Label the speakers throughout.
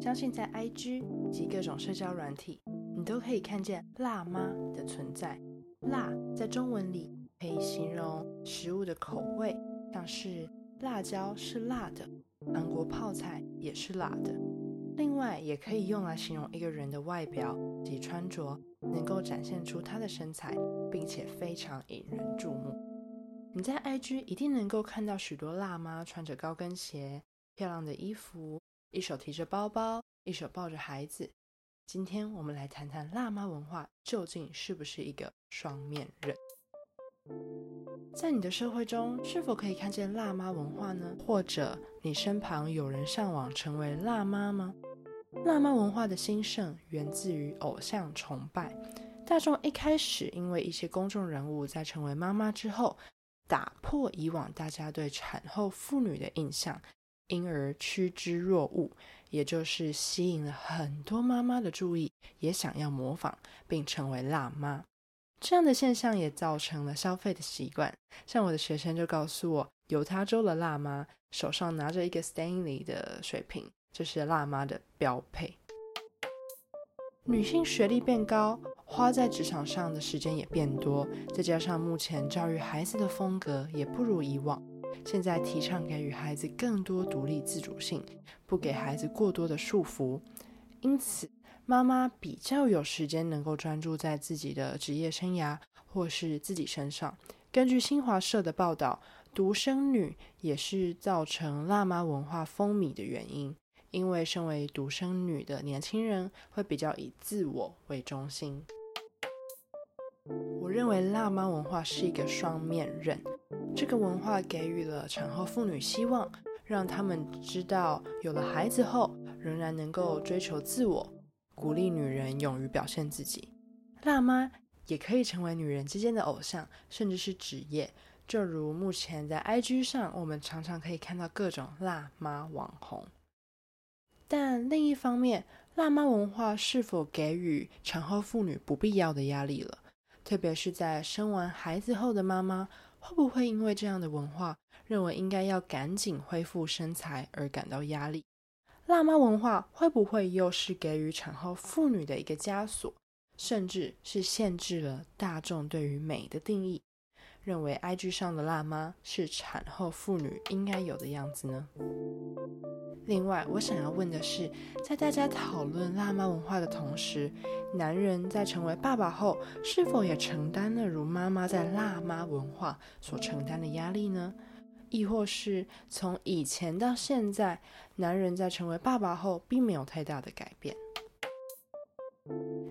Speaker 1: 相信在 IG 及各种社交软体，你都可以看见“辣妈”的存在。辣在中文里可以形容食物的口味，像是辣椒是辣的，韩国泡菜也是辣的。另外，也可以用来形容一个人的外表及穿着，能够展现出他的身材，并且非常引人注目。你在 IG 一定能够看到许多辣妈穿着高跟鞋、漂亮的衣服，一手提着包包，一手抱着孩子。今天我们来谈谈辣妈文化究竟是不是一个双面人？在你的社会中，是否可以看见辣妈文化呢？或者你身旁有人上网成为辣妈吗？辣妈文化的兴盛源自于偶像崇拜。大众一开始因为一些公众人物在成为妈妈之后，打破以往大家对产后妇女的印象，因而趋之若鹜，也就是吸引了很多妈妈的注意，也想要模仿并成为辣妈。这样的现象也造成了消费的习惯。像我的学生就告诉我，犹他州的辣妈手上拿着一个 Stanley 的水瓶，就是辣妈的标配。女性学历变高，花在职场上的时间也变多，再加上目前教育孩子的风格也不如以往，现在提倡给予孩子更多独立自主性，不给孩子过多的束缚，因此妈妈比较有时间能够专注在自己的职业生涯或是自己身上。根据新华社的报道，独生女也是造成辣妈文化风靡的原因。因为身为独生女的年轻人会比较以自我为中心，我认为辣妈文化是一个双面刃。这个文化给予了产后妇女希望，让他们知道有了孩子后仍然能够追求自我，鼓励女人勇于表现自己。辣妈也可以成为女人之间的偶像，甚至是职业。就如目前在 IG 上，我们常常可以看到各种辣妈网红。但另一方面，辣妈文化是否给予产后妇女不必要的压力了？特别是在生完孩子后的妈妈，会不会因为这样的文化，认为应该要赶紧恢复身材而感到压力？辣妈文化会不会又是给予产后妇女的一个枷锁，甚至是限制了大众对于美的定义？认为 IG 上的辣妈是产后妇女应该有的样子呢？另外，我想要问的是，在大家讨论辣妈文化的同时，男人在成为爸爸后，是否也承担了如妈妈在辣妈文化所承担的压力呢？亦或是从以前到现在，男人在成为爸爸后，并没有太大的改变？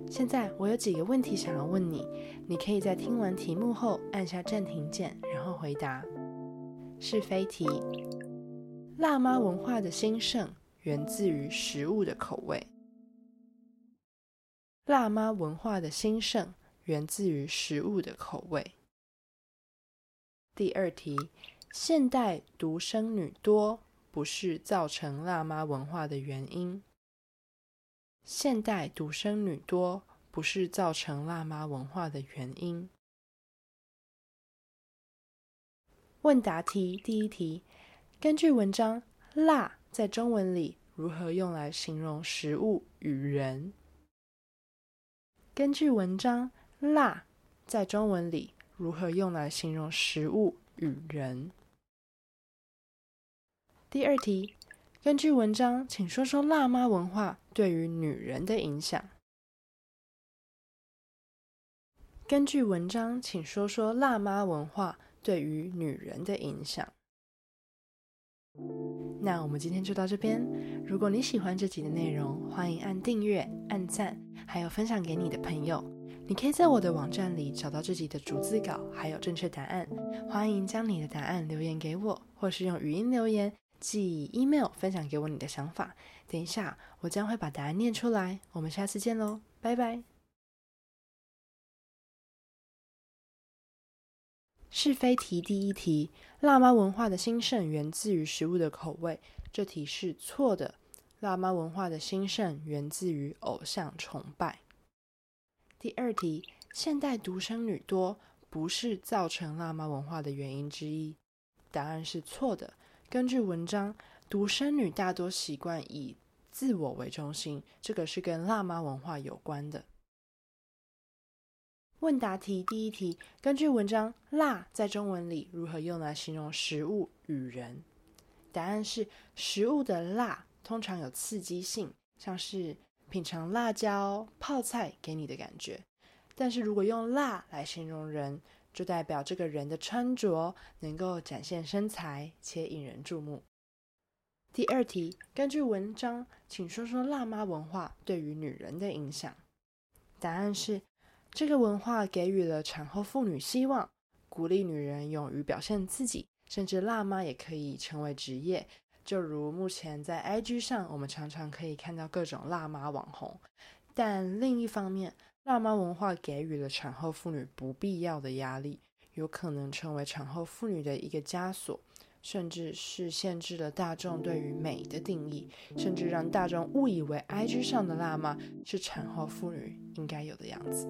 Speaker 1: 现在我有几个问题想要问你，你可以在听完题目后按下暂停键，然后回答。是非题：辣妈文化的兴盛源自于食物的口味。辣妈文化的兴盛源自于食物的口味。第二题：现代独生女多，不是造成辣妈文化的原因。现代独生女多，不是造成辣妈文化的原因。问答题第一题：根据文章，辣在中文里如何用来形容食物与人？根据文章，辣在中文里如何用来形容食物与人？第二题。根据文章，请说说辣妈文化对于女人的影响。根据文章，请说说辣妈文化对于女人的影响。那我们今天就到这边。如果你喜欢这集的内容，欢迎按订阅、按赞，还有分享给你的朋友。你可以在我的网站里找到这集的逐字稿，还有正确答案。欢迎将你的答案留言给我，或是用语音留言。寄 email 分享给我你的想法，等一下我将会把答案念出来。我们下次见喽，拜拜。是非题第一题：辣妈文化的兴盛源自于食物的口味。这题是错的。辣妈文化的兴盛源自于偶像崇拜。第二题：现代独生女多，不是造成辣妈文化的原因之一。答案是错的。根据文章，独生女大多习惯以自我为中心，这个是跟辣妈文化有关的。问答题第一题，根据文章“辣”在中文里如何用来形容食物与人？答案是：食物的辣通常有刺激性，像是品尝辣椒、泡菜给你的感觉。但是如果用“辣”来形容人，就代表这个人的穿着能够展现身材且引人注目。第二题，根据文章，请说说辣妈文化对于女人的影响。答案是。这个文化给予了产后妇女希望，鼓励女人勇于表现自己，甚至辣妈也可以成为职业。就如目前在 IG 上，我们常常可以看到各种辣妈网红。但另一方面，辣妈文化给予了产后妇女不必要的压力，有可能成为产后妇女的一个枷锁。甚至是限制了大众对于美的定义，甚至让大众误以为 IG 上的辣妈是产后妇女应该有的样子。